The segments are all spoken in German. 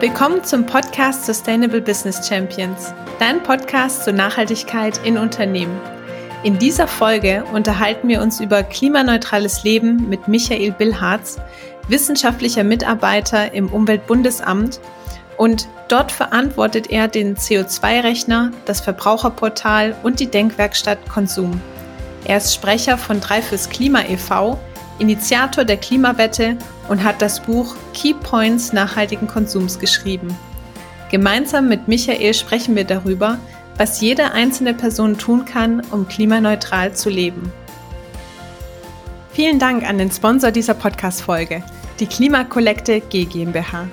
Willkommen zum Podcast Sustainable Business Champions, dein Podcast zur Nachhaltigkeit in Unternehmen. In dieser Folge unterhalten wir uns über klimaneutrales Leben mit Michael Billharz, wissenschaftlicher Mitarbeiter im Umweltbundesamt und dort verantwortet er den CO2-Rechner, das Verbraucherportal und die Denkwerkstatt Konsum. Er ist Sprecher von Drei fürs Klima e.V., Initiator der Klimawette und hat das Buch Key Points nachhaltigen Konsums geschrieben. Gemeinsam mit Michael sprechen wir darüber, was jede einzelne Person tun kann, um klimaneutral zu leben. Vielen Dank an den Sponsor dieser Podcast-Folge, die Klimakollekte G GmbH.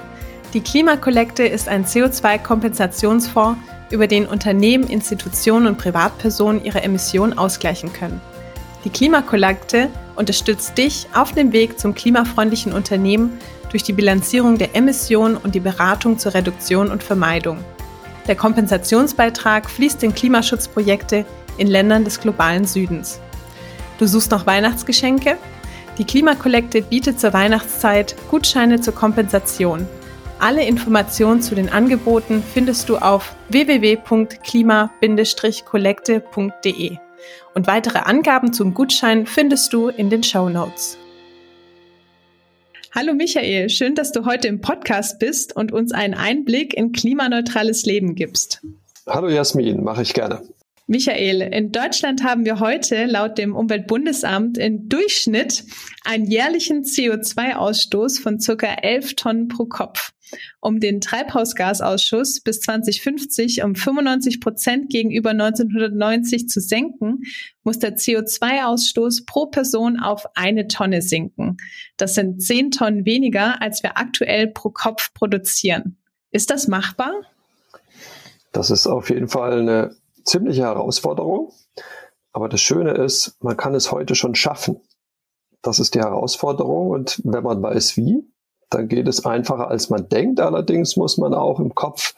Die Klimakollekte ist ein CO2-Kompensationsfonds, über den Unternehmen, Institutionen und Privatpersonen ihre Emissionen ausgleichen können. Die Klimakollekte unterstützt dich auf dem Weg zum klimafreundlichen Unternehmen durch die Bilanzierung der Emissionen und die Beratung zur Reduktion und Vermeidung. Der Kompensationsbeitrag fließt in Klimaschutzprojekte in Ländern des globalen Südens. Du suchst noch Weihnachtsgeschenke? Die Klimakollekte bietet zur Weihnachtszeit Gutscheine zur Kompensation – alle Informationen zu den Angeboten findest du auf www.klima-kollekte.de und weitere Angaben zum Gutschein findest du in den Show Notes. Hallo Michael, schön, dass du heute im Podcast bist und uns einen Einblick in klimaneutrales Leben gibst. Hallo Jasmin, mache ich gerne. Michael, in Deutschland haben wir heute laut dem Umweltbundesamt im Durchschnitt einen jährlichen CO2-Ausstoß von circa 11 Tonnen pro Kopf. Um den Treibhausgasausschuss bis 2050 um 95 Prozent gegenüber 1990 zu senken, muss der CO2-Ausstoß pro Person auf eine Tonne sinken. Das sind 10 Tonnen weniger, als wir aktuell pro Kopf produzieren. Ist das machbar? Das ist auf jeden Fall eine ziemliche Herausforderung. Aber das Schöne ist, man kann es heute schon schaffen. Das ist die Herausforderung. Und wenn man weiß wie, dann geht es einfacher, als man denkt. Allerdings muss man auch im Kopf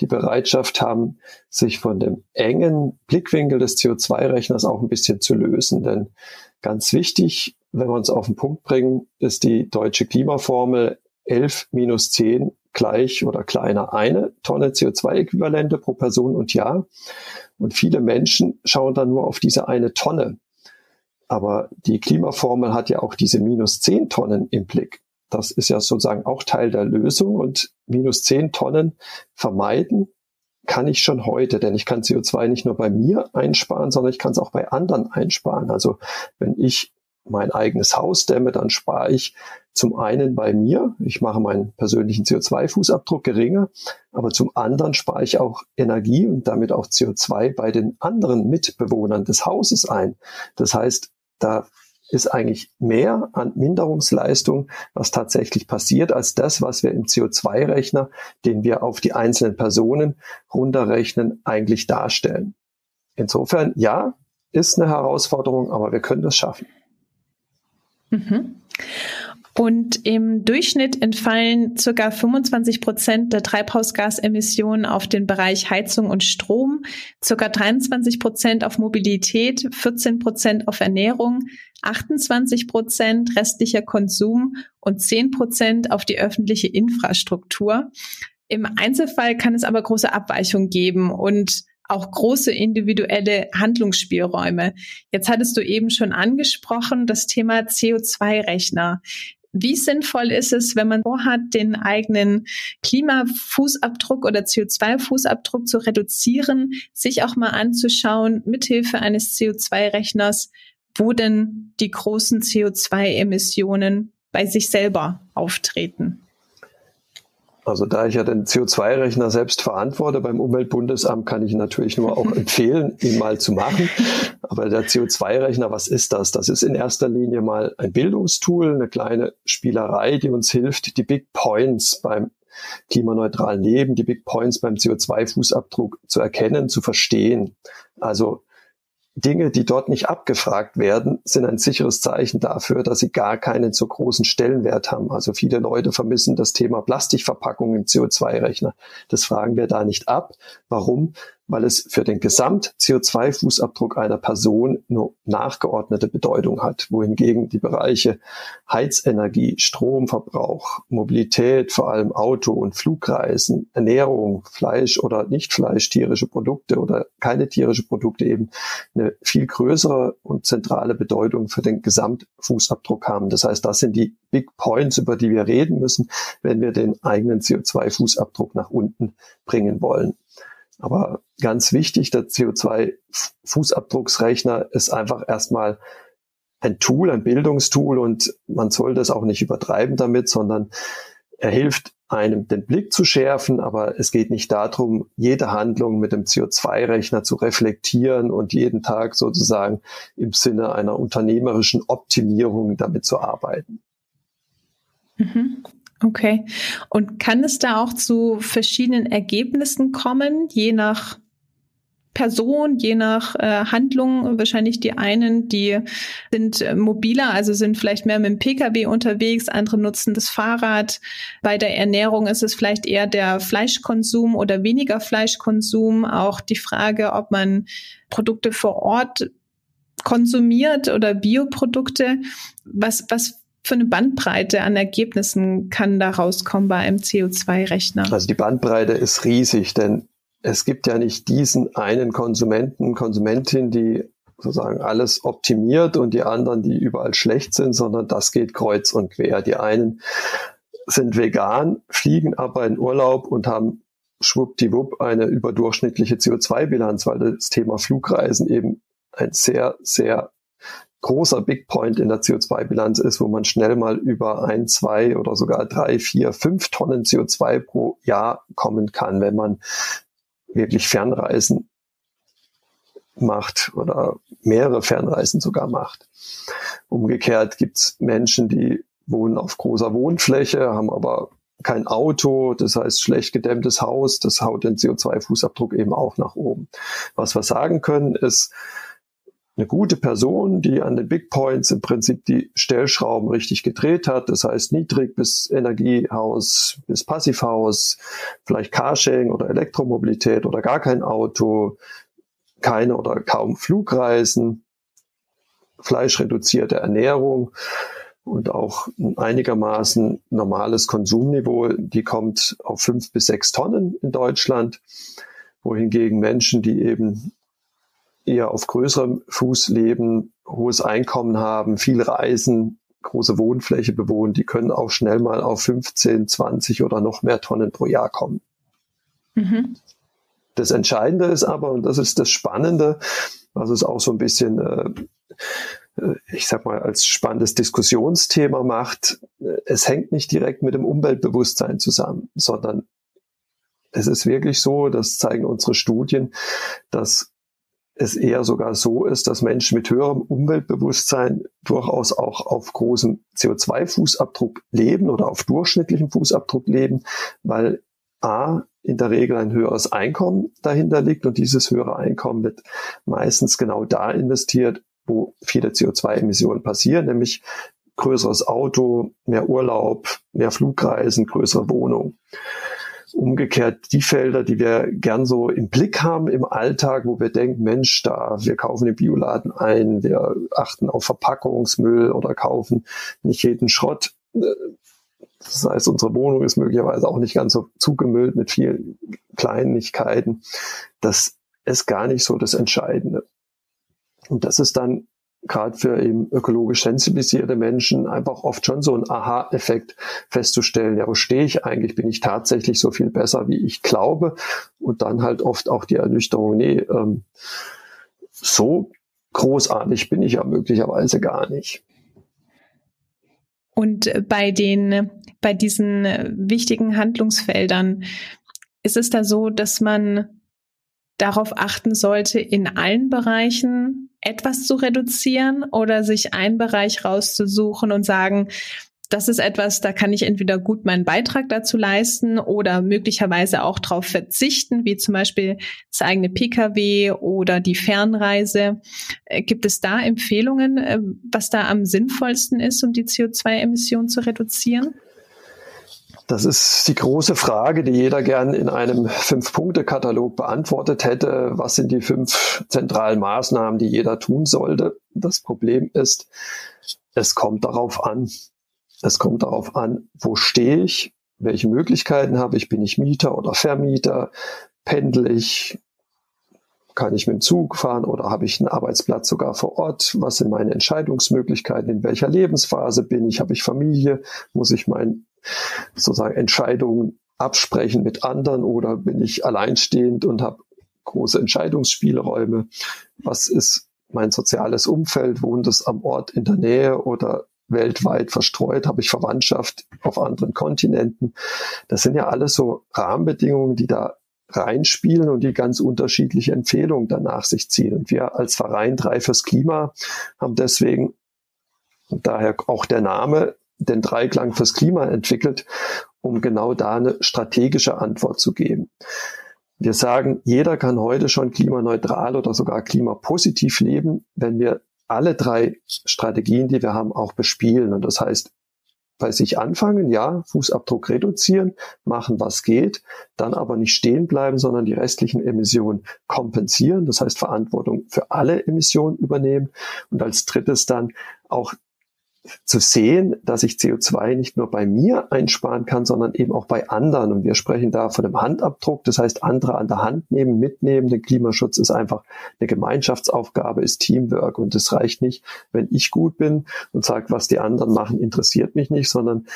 die Bereitschaft haben, sich von dem engen Blickwinkel des CO2-Rechners auch ein bisschen zu lösen. Denn ganz wichtig, wenn wir uns auf den Punkt bringen, ist die deutsche Klimaformel 11 minus 10 gleich oder kleiner eine Tonne CO2-Äquivalente pro Person und Jahr. Und viele Menschen schauen dann nur auf diese eine Tonne. Aber die Klimaformel hat ja auch diese minus zehn Tonnen im Blick. Das ist ja sozusagen auch Teil der Lösung und minus zehn Tonnen vermeiden kann ich schon heute, denn ich kann CO2 nicht nur bei mir einsparen, sondern ich kann es auch bei anderen einsparen. Also wenn ich mein eigenes Haus dämme, dann spare ich zum einen bei mir, ich mache meinen persönlichen CO2-Fußabdruck geringer, aber zum anderen spare ich auch Energie und damit auch CO2 bei den anderen Mitbewohnern des Hauses ein. Das heißt, da ist eigentlich mehr an Minderungsleistung, was tatsächlich passiert, als das, was wir im CO2-Rechner, den wir auf die einzelnen Personen runterrechnen, eigentlich darstellen. Insofern, ja, ist eine Herausforderung, aber wir können das schaffen. Mhm. Und im Durchschnitt entfallen ca. 25 Prozent der Treibhausgasemissionen auf den Bereich Heizung und Strom, ca. 23 Prozent auf Mobilität, 14 Prozent auf Ernährung, 28 Prozent restlicher Konsum und 10 Prozent auf die öffentliche Infrastruktur. Im Einzelfall kann es aber große Abweichungen geben und auch große individuelle Handlungsspielräume. Jetzt hattest du eben schon angesprochen, das Thema CO2-Rechner. Wie sinnvoll ist es, wenn man vorhat, den eigenen Klimafußabdruck oder CO2-Fußabdruck zu reduzieren, sich auch mal anzuschauen, mithilfe eines CO2-Rechners, wo denn die großen CO2-Emissionen bei sich selber auftreten? Also da ich ja den CO2-Rechner selbst verantworte beim Umweltbundesamt, kann ich natürlich nur auch empfehlen, ihn mal zu machen. Aber der CO2-Rechner, was ist das? Das ist in erster Linie mal ein Bildungstool, eine kleine Spielerei, die uns hilft, die Big Points beim klimaneutralen Leben, die Big Points beim CO2-Fußabdruck zu erkennen, zu verstehen. Also Dinge, die dort nicht abgefragt werden, sind ein sicheres Zeichen dafür, dass sie gar keinen so großen Stellenwert haben. Also viele Leute vermissen das Thema Plastikverpackung im CO2-Rechner. Das fragen wir da nicht ab. Warum? Weil es für den Gesamt-CO2-Fußabdruck einer Person nur nachgeordnete Bedeutung hat, wohingegen die Bereiche Heizenergie, Stromverbrauch, Mobilität, vor allem Auto- und Flugreisen, Ernährung, Fleisch oder nicht Fleisch, tierische Produkte oder keine tierische Produkte eben eine viel größere und zentrale Bedeutung für den Gesamtfußabdruck haben. Das heißt, das sind die Big Points, über die wir reden müssen, wenn wir den eigenen CO2-Fußabdruck nach unten bringen wollen. Aber ganz wichtig, der CO2-Fußabdrucksrechner ist einfach erstmal ein Tool, ein Bildungstool und man sollte es auch nicht übertreiben damit, sondern er hilft einem den Blick zu schärfen, aber es geht nicht darum, jede Handlung mit dem CO2-Rechner zu reflektieren und jeden Tag sozusagen im Sinne einer unternehmerischen Optimierung damit zu arbeiten. Mhm. Okay. Und kann es da auch zu verschiedenen Ergebnissen kommen, je nach Person, je nach äh, Handlung. Wahrscheinlich die einen, die sind äh, mobiler, also sind vielleicht mehr mit dem Pkw unterwegs, andere nutzen das Fahrrad. Bei der Ernährung ist es vielleicht eher der Fleischkonsum oder weniger Fleischkonsum. Auch die Frage, ob man Produkte vor Ort konsumiert oder Bioprodukte. Was, was für eine Bandbreite an Ergebnissen kann da rauskommen bei einem CO2-Rechner? Also die Bandbreite ist riesig, denn es gibt ja nicht diesen einen Konsumenten, Konsumentin, die sozusagen alles optimiert und die anderen, die überall schlecht sind, sondern das geht kreuz und quer. Die einen sind vegan, fliegen aber in Urlaub und haben schwuppdiwupp eine überdurchschnittliche CO2-Bilanz, weil das Thema Flugreisen eben ein sehr, sehr großer Big Point in der CO2-Bilanz ist, wo man schnell mal über ein, zwei oder sogar drei, vier, fünf Tonnen CO2 pro Jahr kommen kann, wenn man wirklich Fernreisen macht oder mehrere Fernreisen sogar macht. Umgekehrt gibt's Menschen, die wohnen auf großer Wohnfläche, haben aber kein Auto, das heißt schlecht gedämmtes Haus, das haut den CO2-Fußabdruck eben auch nach oben. Was wir sagen können, ist, eine gute Person, die an den Big Points im Prinzip die Stellschrauben richtig gedreht hat. Das heißt niedrig bis Energiehaus, bis Passivhaus, vielleicht Carsharing oder Elektromobilität oder gar kein Auto, keine oder kaum Flugreisen, fleischreduzierte Ernährung und auch ein einigermaßen normales Konsumniveau, die kommt auf fünf bis sechs Tonnen in Deutschland, wohingegen Menschen, die eben eher auf größerem Fuß leben, hohes Einkommen haben, viel reisen, große Wohnfläche bewohnen, die können auch schnell mal auf 15, 20 oder noch mehr Tonnen pro Jahr kommen. Mhm. Das Entscheidende ist aber, und das ist das Spannende, was es auch so ein bisschen, äh, äh ich sag mal, als spannendes Diskussionsthema macht, äh, es hängt nicht direkt mit dem Umweltbewusstsein zusammen, sondern es ist wirklich so, das zeigen unsere Studien, dass es eher sogar so ist, dass Menschen mit höherem Umweltbewusstsein durchaus auch auf großem CO2-Fußabdruck leben oder auf durchschnittlichem Fußabdruck leben, weil A, in der Regel ein höheres Einkommen dahinter liegt und dieses höhere Einkommen wird meistens genau da investiert, wo viele CO2-Emissionen passieren, nämlich größeres Auto, mehr Urlaub, mehr Flugreisen, größere Wohnung. Umgekehrt die Felder, die wir gern so im Blick haben im Alltag, wo wir denken, Mensch, da, wir kaufen den Bioladen ein, wir achten auf Verpackungsmüll oder kaufen nicht jeden Schrott. Das heißt, unsere Wohnung ist möglicherweise auch nicht ganz so zugemüllt mit vielen Kleinigkeiten. Das ist gar nicht so das Entscheidende. Und das ist dann gerade für eben ökologisch sensibilisierte Menschen einfach oft schon so ein Aha-Effekt festzustellen, ja, wo stehe ich eigentlich? Bin ich tatsächlich so viel besser, wie ich glaube? Und dann halt oft auch die Ernüchterung, nee, ähm, so großartig bin ich ja möglicherweise gar nicht. Und bei den, bei diesen wichtigen Handlungsfeldern ist es da so, dass man darauf achten sollte, in allen Bereichen etwas zu reduzieren oder sich einen Bereich rauszusuchen und sagen, das ist etwas, da kann ich entweder gut meinen Beitrag dazu leisten oder möglicherweise auch darauf verzichten, wie zum Beispiel das eigene Pkw oder die Fernreise. Äh, gibt es da Empfehlungen, äh, was da am sinnvollsten ist, um die CO2-Emissionen zu reduzieren? Das ist die große Frage, die jeder gern in einem Fünf-Punkte-Katalog beantwortet hätte. Was sind die fünf zentralen Maßnahmen, die jeder tun sollte? Das Problem ist, es kommt darauf an. Es kommt darauf an, wo stehe ich? Welche Möglichkeiten habe ich? Bin ich Mieter oder Vermieter? Pendel ich? Kann ich mit dem Zug fahren oder habe ich einen Arbeitsplatz sogar vor Ort? Was sind meine Entscheidungsmöglichkeiten? In welcher Lebensphase bin ich? Habe ich Familie? Muss ich mein sozusagen Entscheidungen absprechen mit anderen oder bin ich alleinstehend und habe große Entscheidungsspielräume? Was ist mein soziales Umfeld? Wohnt es am Ort in der Nähe oder weltweit verstreut? Habe ich Verwandtschaft auf anderen Kontinenten? Das sind ja alles so Rahmenbedingungen, die da reinspielen und die ganz unterschiedliche Empfehlungen danach sich ziehen. Und wir als Verein Drei fürs Klima haben deswegen, und daher auch der Name, den Dreiklang fürs Klima entwickelt, um genau da eine strategische Antwort zu geben. Wir sagen, jeder kann heute schon klimaneutral oder sogar klimapositiv leben, wenn wir alle drei Strategien, die wir haben, auch bespielen. Und das heißt, bei sich anfangen, ja, Fußabdruck reduzieren, machen, was geht, dann aber nicht stehen bleiben, sondern die restlichen Emissionen kompensieren, das heißt Verantwortung für alle Emissionen übernehmen und als drittes dann auch zu sehen, dass ich CO2 nicht nur bei mir einsparen kann, sondern eben auch bei anderen. Und wir sprechen da von einem Handabdruck, das heißt andere an der Hand nehmen, mitnehmen. Der Klimaschutz ist einfach eine Gemeinschaftsaufgabe, ist Teamwork. Und es reicht nicht, wenn ich gut bin und sage, was die anderen machen, interessiert mich nicht, sondern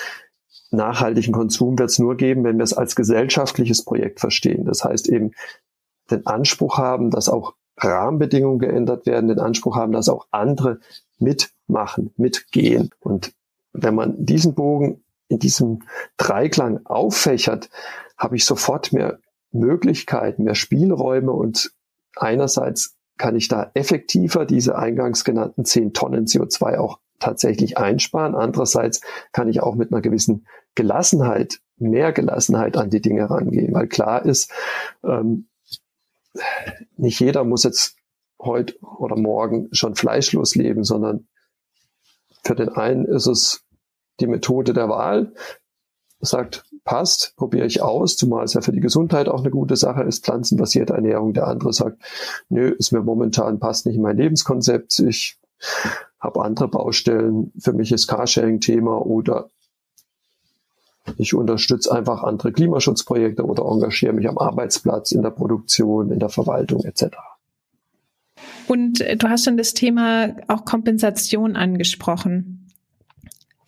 nachhaltigen Konsum wird es nur geben, wenn wir es als gesellschaftliches Projekt verstehen. Das heißt eben den Anspruch haben, dass auch Rahmenbedingungen geändert werden, den Anspruch haben, dass auch andere mitmachen, mitgehen. Und wenn man diesen Bogen in diesem Dreiklang auffächert, habe ich sofort mehr Möglichkeiten, mehr Spielräume und einerseits kann ich da effektiver diese eingangs genannten 10 Tonnen CO2 auch tatsächlich einsparen. Andererseits kann ich auch mit einer gewissen Gelassenheit, mehr Gelassenheit an die Dinge rangehen, weil klar ist, ähm, nicht jeder muss jetzt heute oder morgen schon fleischlos leben, sondern für den einen ist es die Methode der Wahl, sagt, passt, probiere ich aus, zumal es ja für die Gesundheit auch eine gute Sache ist, pflanzenbasierte Ernährung. Der andere sagt, nö, ist mir momentan, passt nicht in mein Lebenskonzept, ich habe andere Baustellen, für mich ist Carsharing Thema oder ich unterstütze einfach andere Klimaschutzprojekte oder engagiere mich am Arbeitsplatz, in der Produktion, in der Verwaltung etc. Und äh, du hast schon das Thema auch Kompensation angesprochen.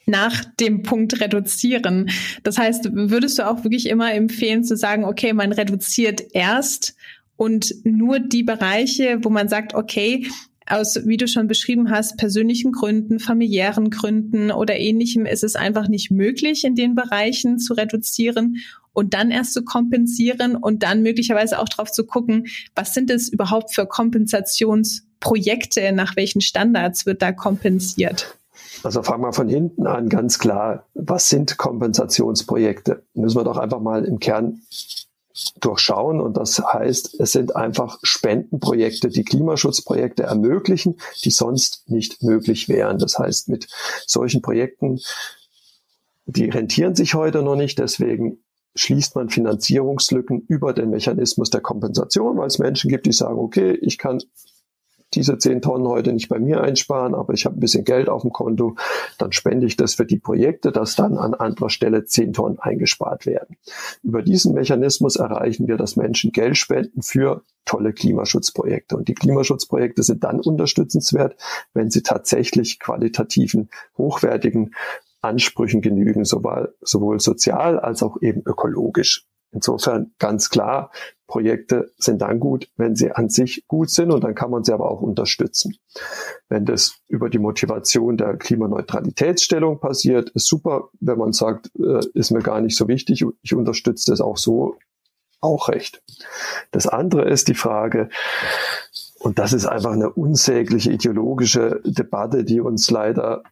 Nach dem Punkt reduzieren. Das heißt, würdest du auch wirklich immer empfehlen zu sagen, okay, man reduziert erst und nur die Bereiche, wo man sagt, okay, aus, wie du schon beschrieben hast, persönlichen Gründen, familiären Gründen oder ähnlichem ist es einfach nicht möglich, in den Bereichen zu reduzieren und dann erst zu kompensieren und dann möglicherweise auch drauf zu gucken, was sind es überhaupt für Kompensationsprojekte, nach welchen Standards wird da kompensiert? Also fangen wir von hinten an, ganz klar. Was sind Kompensationsprojekte? Müssen wir doch einfach mal im Kern durchschauen. Und das heißt, es sind einfach Spendenprojekte, die Klimaschutzprojekte ermöglichen, die sonst nicht möglich wären. Das heißt, mit solchen Projekten, die rentieren sich heute noch nicht. Deswegen schließt man Finanzierungslücken über den Mechanismus der Kompensation, weil es Menschen gibt, die sagen, okay, ich kann diese 10 Tonnen heute nicht bei mir einsparen, aber ich habe ein bisschen Geld auf dem Konto, dann spende ich das für die Projekte, dass dann an anderer Stelle 10 Tonnen eingespart werden. Über diesen Mechanismus erreichen wir, dass Menschen Geld spenden für tolle Klimaschutzprojekte. Und die Klimaschutzprojekte sind dann unterstützenswert, wenn sie tatsächlich qualitativen, hochwertigen Ansprüchen genügen, sowohl, sowohl sozial als auch eben ökologisch. Insofern ganz klar, Projekte sind dann gut, wenn sie an sich gut sind und dann kann man sie aber auch unterstützen. Wenn das über die Motivation der Klimaneutralitätsstellung passiert, ist super. Wenn man sagt, äh, ist mir gar nicht so wichtig, ich unterstütze das auch so, auch recht. Das andere ist die Frage, und das ist einfach eine unsägliche ideologische Debatte, die uns leider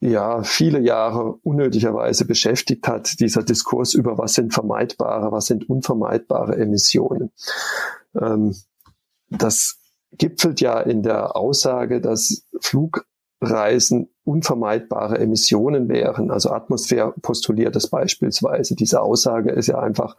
ja viele Jahre unnötigerweise beschäftigt hat, dieser Diskurs über was sind vermeidbare, was sind unvermeidbare Emissionen. Ähm, das gipfelt ja in der Aussage, dass Flugreisen unvermeidbare Emissionen wären. Also Atmosphäre postuliert das beispielsweise. Diese Aussage ist ja einfach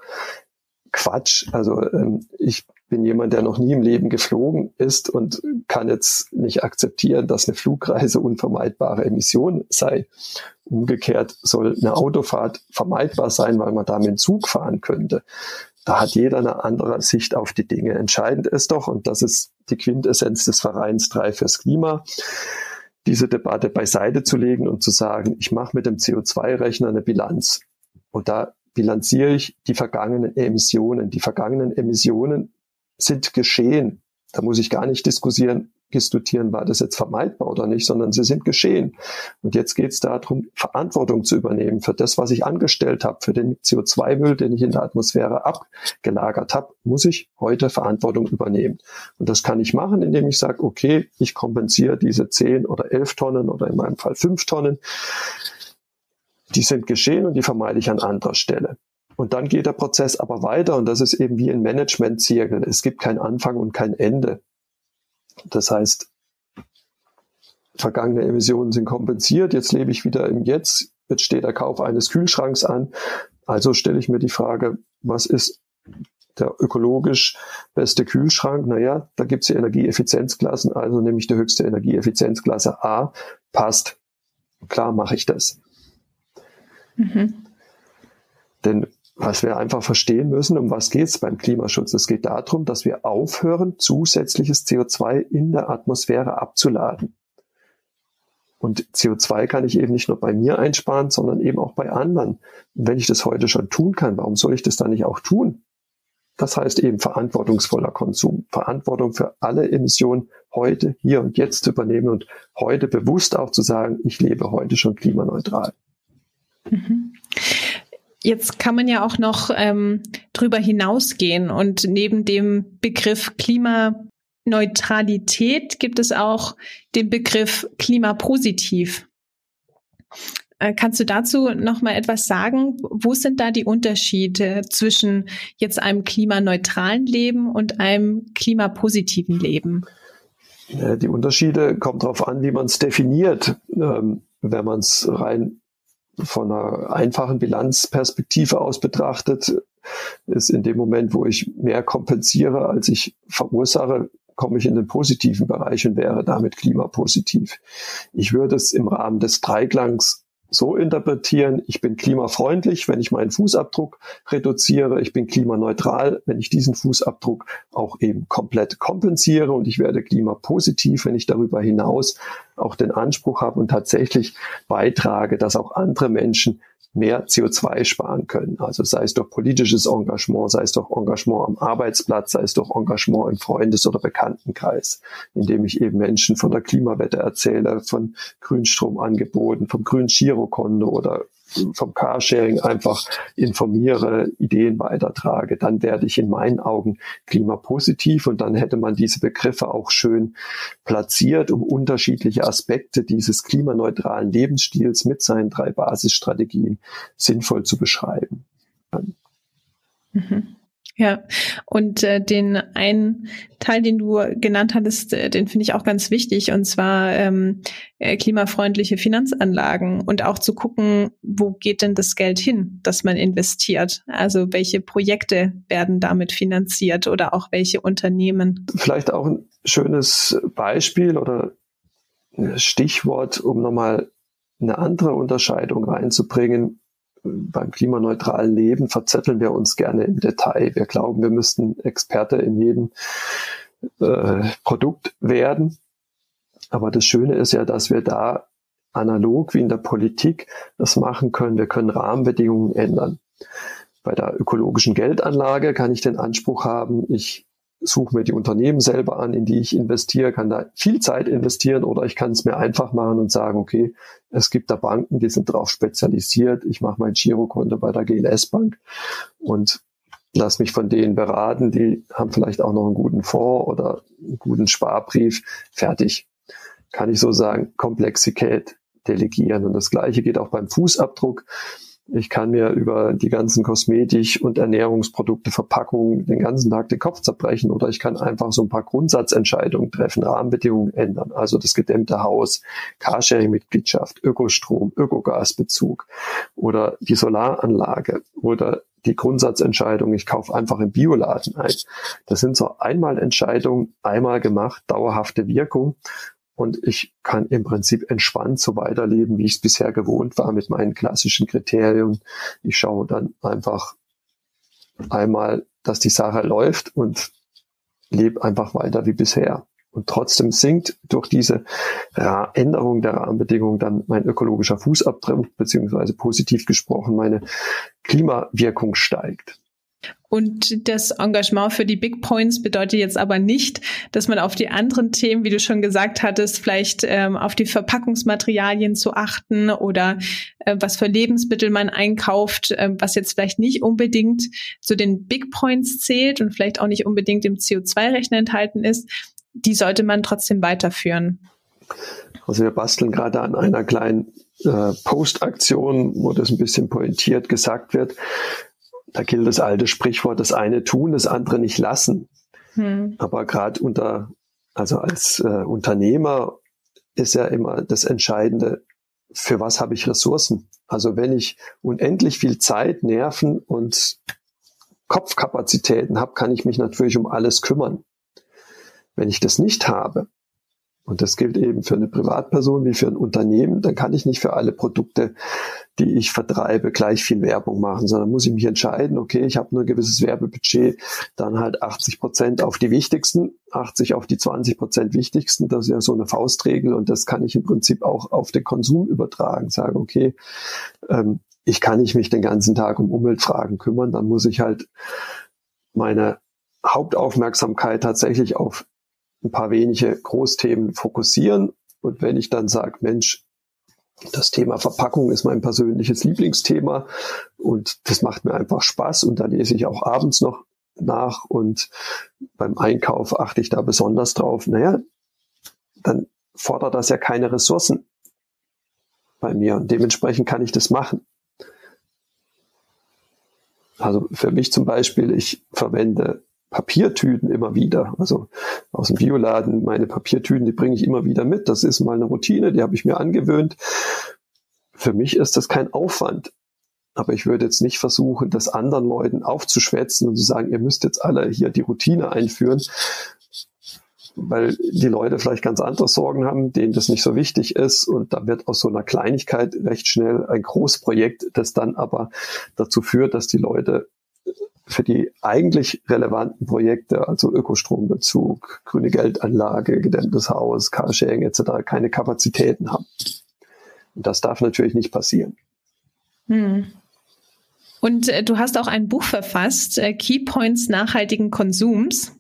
Quatsch. Also ähm, ich bin jemand, der noch nie im Leben geflogen ist und kann jetzt nicht akzeptieren, dass eine Flugreise unvermeidbare Emission sei. Umgekehrt soll eine Autofahrt vermeidbar sein, weil man damit Zug fahren könnte. Da hat jeder eine andere Sicht auf die Dinge. Entscheidend ist doch, und das ist die Quintessenz des Vereins 3 fürs Klima, diese Debatte beiseite zu legen und zu sagen, ich mache mit dem CO2-Rechner eine Bilanz. Und da bilanziere ich die vergangenen Emissionen. Die vergangenen Emissionen sind geschehen. Da muss ich gar nicht diskutieren, diskutieren, war das jetzt vermeidbar oder nicht, sondern sie sind geschehen. Und jetzt geht es darum, Verantwortung zu übernehmen für das, was ich angestellt habe, für den CO2-Müll, den ich in der Atmosphäre abgelagert habe, muss ich heute Verantwortung übernehmen. Und das kann ich machen, indem ich sage, okay, ich kompensiere diese 10 oder 11 Tonnen oder in meinem Fall 5 Tonnen. Die sind geschehen und die vermeide ich an anderer Stelle. Und dann geht der Prozess aber weiter und das ist eben wie ein Management-Zirkel. Es gibt kein Anfang und kein Ende. Das heißt, vergangene Emissionen sind kompensiert, jetzt lebe ich wieder im Jetzt, jetzt steht der Kauf eines Kühlschranks an. Also stelle ich mir die Frage, was ist der ökologisch beste Kühlschrank? Naja, da gibt es die Energieeffizienzklassen, also nehme ich die höchste Energieeffizienzklasse A, passt. Klar mache ich das. Mhm. Denn was wir einfach verstehen müssen, um was geht es beim Klimaschutz? Es geht darum, dass wir aufhören, zusätzliches CO2 in der Atmosphäre abzuladen. Und CO2 kann ich eben nicht nur bei mir einsparen, sondern eben auch bei anderen. Und wenn ich das heute schon tun kann, warum soll ich das dann nicht auch tun? Das heißt eben verantwortungsvoller Konsum, Verantwortung für alle Emissionen heute, hier und jetzt zu übernehmen und heute bewusst auch zu sagen, ich lebe heute schon klimaneutral. Mhm. Jetzt kann man ja auch noch ähm, drüber hinausgehen und neben dem Begriff Klimaneutralität gibt es auch den Begriff Klimapositiv. Äh, kannst du dazu noch mal etwas sagen? Wo sind da die Unterschiede zwischen jetzt einem klimaneutralen Leben und einem klimapositiven Leben? Die Unterschiede kommen darauf an, wie man es definiert. Ähm, wenn man es rein von einer einfachen Bilanzperspektive aus betrachtet, ist in dem Moment, wo ich mehr kompensiere, als ich verursache, komme ich in den positiven Bereich und wäre damit klimapositiv. Ich würde es im Rahmen des Dreiklangs so interpretieren, ich bin klimafreundlich, wenn ich meinen Fußabdruck reduziere, ich bin klimaneutral, wenn ich diesen Fußabdruck auch eben komplett kompensiere. Und ich werde klimapositiv, wenn ich darüber hinaus auch den Anspruch habe und tatsächlich beitrage, dass auch andere Menschen mehr CO2 sparen können. Also sei es durch politisches Engagement, sei es durch Engagement am Arbeitsplatz, sei es durch Engagement im Freundes- oder Bekanntenkreis, indem ich eben Menschen von der Klimawette erzähle, von Grünstromangeboten, vom grünen Girokonto oder vom Carsharing einfach informiere, Ideen weitertrage, dann werde ich in meinen Augen klimapositiv und dann hätte man diese Begriffe auch schön platziert, um unterschiedliche Aspekte dieses klimaneutralen Lebensstils mit seinen drei Basisstrategien sinnvoll zu beschreiben. Mhm. Ja, und äh, den einen Teil, den du genannt hattest, äh, den finde ich auch ganz wichtig, und zwar ähm, äh, klimafreundliche Finanzanlagen und auch zu gucken, wo geht denn das Geld hin, das man investiert? Also welche Projekte werden damit finanziert oder auch welche Unternehmen? Vielleicht auch ein schönes Beispiel oder Stichwort, um nochmal eine andere Unterscheidung reinzubringen beim klimaneutralen Leben verzetteln wir uns gerne im Detail. Wir glauben, wir müssten Experte in jedem äh, Produkt werden. Aber das Schöne ist ja, dass wir da analog wie in der Politik das machen können. Wir können Rahmenbedingungen ändern. Bei der ökologischen Geldanlage kann ich den Anspruch haben, ich suche mir die Unternehmen selber an, in die ich investiere, kann da viel Zeit investieren oder ich kann es mir einfach machen und sagen, okay, es gibt da Banken, die sind darauf spezialisiert. Ich mache mein Girokonto bei der GLS Bank und lass mich von denen beraten. Die haben vielleicht auch noch einen guten Fonds oder einen guten Sparbrief. Fertig. Kann ich so sagen, Komplexität delegieren. Und das Gleiche geht auch beim Fußabdruck. Ich kann mir über die ganzen Kosmetik- und Ernährungsprodukte, Verpackungen den ganzen Tag den Kopf zerbrechen oder ich kann einfach so ein paar Grundsatzentscheidungen treffen, Rahmenbedingungen ändern. Also das gedämmte Haus, Carsharing-Mitgliedschaft, Ökostrom, Ökogasbezug oder die Solaranlage oder die Grundsatzentscheidung, ich kaufe einfach im Bioladen ein. Das sind so einmal Entscheidungen, einmal gemacht, dauerhafte Wirkung. Und ich kann im Prinzip entspannt so weiterleben, wie ich es bisher gewohnt war mit meinen klassischen Kriterien. Ich schaue dann einfach einmal, dass die Sache läuft und lebe einfach weiter wie bisher. Und trotzdem sinkt durch diese Änderung der Rahmenbedingungen dann mein ökologischer Fußabdruck, beziehungsweise positiv gesprochen meine Klimawirkung steigt. Und das Engagement für die Big Points bedeutet jetzt aber nicht, dass man auf die anderen Themen, wie du schon gesagt hattest, vielleicht ähm, auf die Verpackungsmaterialien zu achten oder äh, was für Lebensmittel man einkauft, äh, was jetzt vielleicht nicht unbedingt zu den Big Points zählt und vielleicht auch nicht unbedingt im CO2-Rechner enthalten ist, die sollte man trotzdem weiterführen. Also wir basteln gerade an einer kleinen äh, Postaktion, wo das ein bisschen pointiert gesagt wird. Da gilt das alte Sprichwort, das eine tun, das andere nicht lassen. Hm. Aber gerade unter, also als äh, Unternehmer ist ja immer das Entscheidende, für was habe ich Ressourcen? Also wenn ich unendlich viel Zeit, Nerven und Kopfkapazitäten habe, kann ich mich natürlich um alles kümmern. Wenn ich das nicht habe, und das gilt eben für eine Privatperson wie für ein Unternehmen, dann kann ich nicht für alle Produkte, die ich vertreibe, gleich viel Werbung machen, sondern muss ich mich entscheiden, okay, ich habe nur ein gewisses Werbebudget, dann halt 80 Prozent auf die wichtigsten, 80 auf die 20 Prozent wichtigsten, das ist ja so eine Faustregel und das kann ich im Prinzip auch auf den Konsum übertragen, sagen, okay, ähm, ich kann nicht mich den ganzen Tag um Umweltfragen kümmern, dann muss ich halt meine Hauptaufmerksamkeit tatsächlich auf ein paar wenige Großthemen fokussieren. Und wenn ich dann sage, Mensch, das Thema Verpackung ist mein persönliches Lieblingsthema und das macht mir einfach Spaß und da lese ich auch abends noch nach und beim Einkauf achte ich da besonders drauf. Naja, dann fordert das ja keine Ressourcen bei mir und dementsprechend kann ich das machen. Also für mich zum Beispiel, ich verwende Papiertüten immer wieder. Also aus dem Bioladen, meine Papiertüten, die bringe ich immer wieder mit. Das ist mal eine Routine, die habe ich mir angewöhnt. Für mich ist das kein Aufwand. Aber ich würde jetzt nicht versuchen, das anderen Leuten aufzuschwätzen und zu sagen, ihr müsst jetzt alle hier die Routine einführen, weil die Leute vielleicht ganz andere Sorgen haben, denen das nicht so wichtig ist. Und da wird aus so einer Kleinigkeit recht schnell ein Großprojekt, das dann aber dazu führt, dass die Leute für die eigentlich relevanten Projekte, also Ökostrombezug, grüne Geldanlage, gedämmtes Haus, Carsharing etc., keine Kapazitäten haben. Und das darf natürlich nicht passieren. Hm. Und äh, du hast auch ein Buch verfasst, äh, Key Points nachhaltigen Konsums.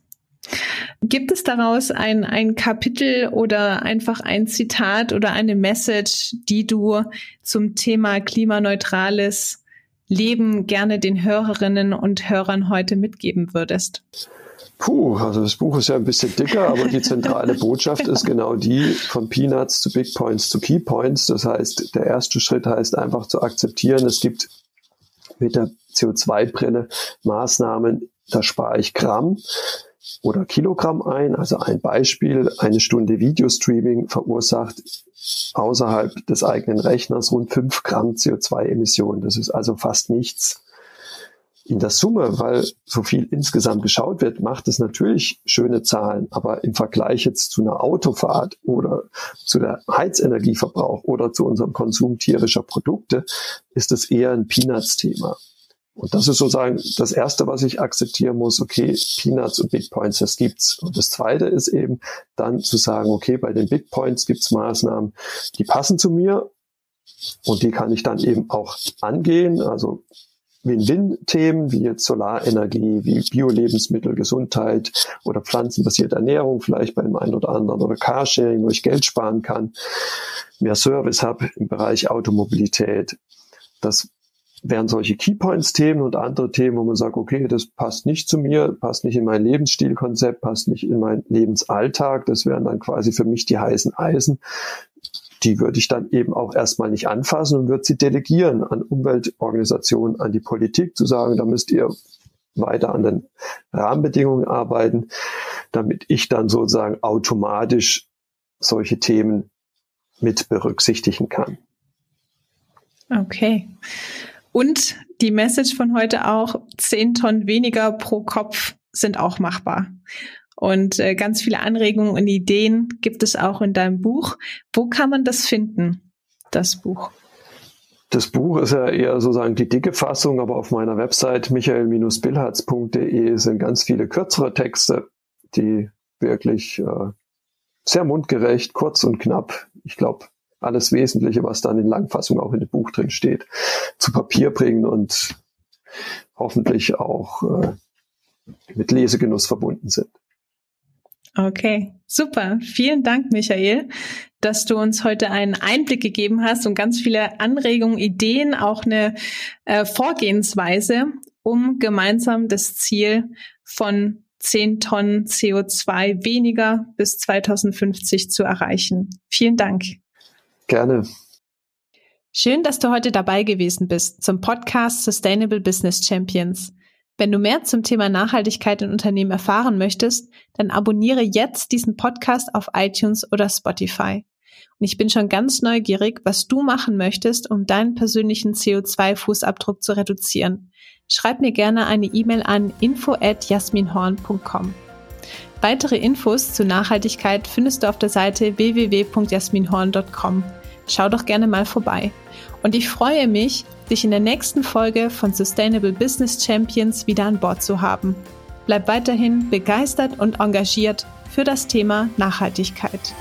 Gibt es daraus ein, ein Kapitel oder einfach ein Zitat oder eine Message, die du zum Thema klimaneutrales Leben gerne den Hörerinnen und Hörern heute mitgeben würdest? Puh, also das Buch ist ja ein bisschen dicker, aber die zentrale Botschaft ist genau die von Peanuts zu Big Points zu Key Points. Das heißt, der erste Schritt heißt einfach zu akzeptieren, es gibt mit der CO2-Brille Maßnahmen, da spare ich Gramm oder Kilogramm ein. Also ein Beispiel, eine Stunde Videostreaming verursacht außerhalb des eigenen Rechners rund fünf Gramm CO2-Emissionen. Das ist also fast nichts. In der Summe, weil so viel insgesamt geschaut wird, macht es natürlich schöne Zahlen, aber im Vergleich jetzt zu einer Autofahrt oder zu der Heizenergieverbrauch oder zu unserem Konsum tierischer Produkte ist es eher ein Peanuts-Thema. Und das ist sozusagen das Erste, was ich akzeptieren muss. Okay, Peanuts und Big Points, das gibt's. Und das Zweite ist eben dann zu sagen, okay, bei den Big Points gibt's Maßnahmen, die passen zu mir und die kann ich dann eben auch angehen. Also Win-Win-Themen wie jetzt Solarenergie, wie Bio-Lebensmittel, Gesundheit oder pflanzenbasierte Ernährung vielleicht bei dem einen oder anderen oder Carsharing, wo ich Geld sparen kann, mehr Service habe im Bereich Automobilität. Das wären solche Keypoints-Themen und andere Themen, wo man sagt, okay, das passt nicht zu mir, passt nicht in mein Lebensstilkonzept, passt nicht in meinen Lebensalltag. Das wären dann quasi für mich die heißen Eisen, die würde ich dann eben auch erstmal nicht anfassen und würde sie delegieren an Umweltorganisationen, an die Politik, zu sagen, da müsst ihr weiter an den Rahmenbedingungen arbeiten, damit ich dann sozusagen automatisch solche Themen mit berücksichtigen kann. Okay. Und die Message von heute auch, 10 Tonnen weniger pro Kopf sind auch machbar. Und äh, ganz viele Anregungen und Ideen gibt es auch in deinem Buch. Wo kann man das finden, das Buch? Das Buch ist ja eher sozusagen die dicke Fassung, aber auf meiner Website michael-billharz.de sind ganz viele kürzere Texte, die wirklich äh, sehr mundgerecht, kurz und knapp, ich glaube, alles Wesentliche, was dann in Langfassung auch in dem Buch drin steht, zu Papier bringen und hoffentlich auch äh, mit Lesegenuss verbunden sind. Okay, super. Vielen Dank, Michael, dass du uns heute einen Einblick gegeben hast und ganz viele Anregungen, Ideen, auch eine äh, Vorgehensweise, um gemeinsam das Ziel von 10 Tonnen CO2 weniger bis 2050 zu erreichen. Vielen Dank. Gerne. Schön, dass du heute dabei gewesen bist zum Podcast Sustainable Business Champions. Wenn du mehr zum Thema Nachhaltigkeit in Unternehmen erfahren möchtest, dann abonniere jetzt diesen Podcast auf iTunes oder Spotify. Und ich bin schon ganz neugierig, was du machen möchtest, um deinen persönlichen CO2-Fußabdruck zu reduzieren. Schreib mir gerne eine E-Mail an info at jasminhorn.com. Weitere Infos zur Nachhaltigkeit findest du auf der Seite www.jasminhorn.com. Schau doch gerne mal vorbei. Und ich freue mich, dich in der nächsten Folge von Sustainable Business Champions wieder an Bord zu haben. Bleib weiterhin begeistert und engagiert für das Thema Nachhaltigkeit.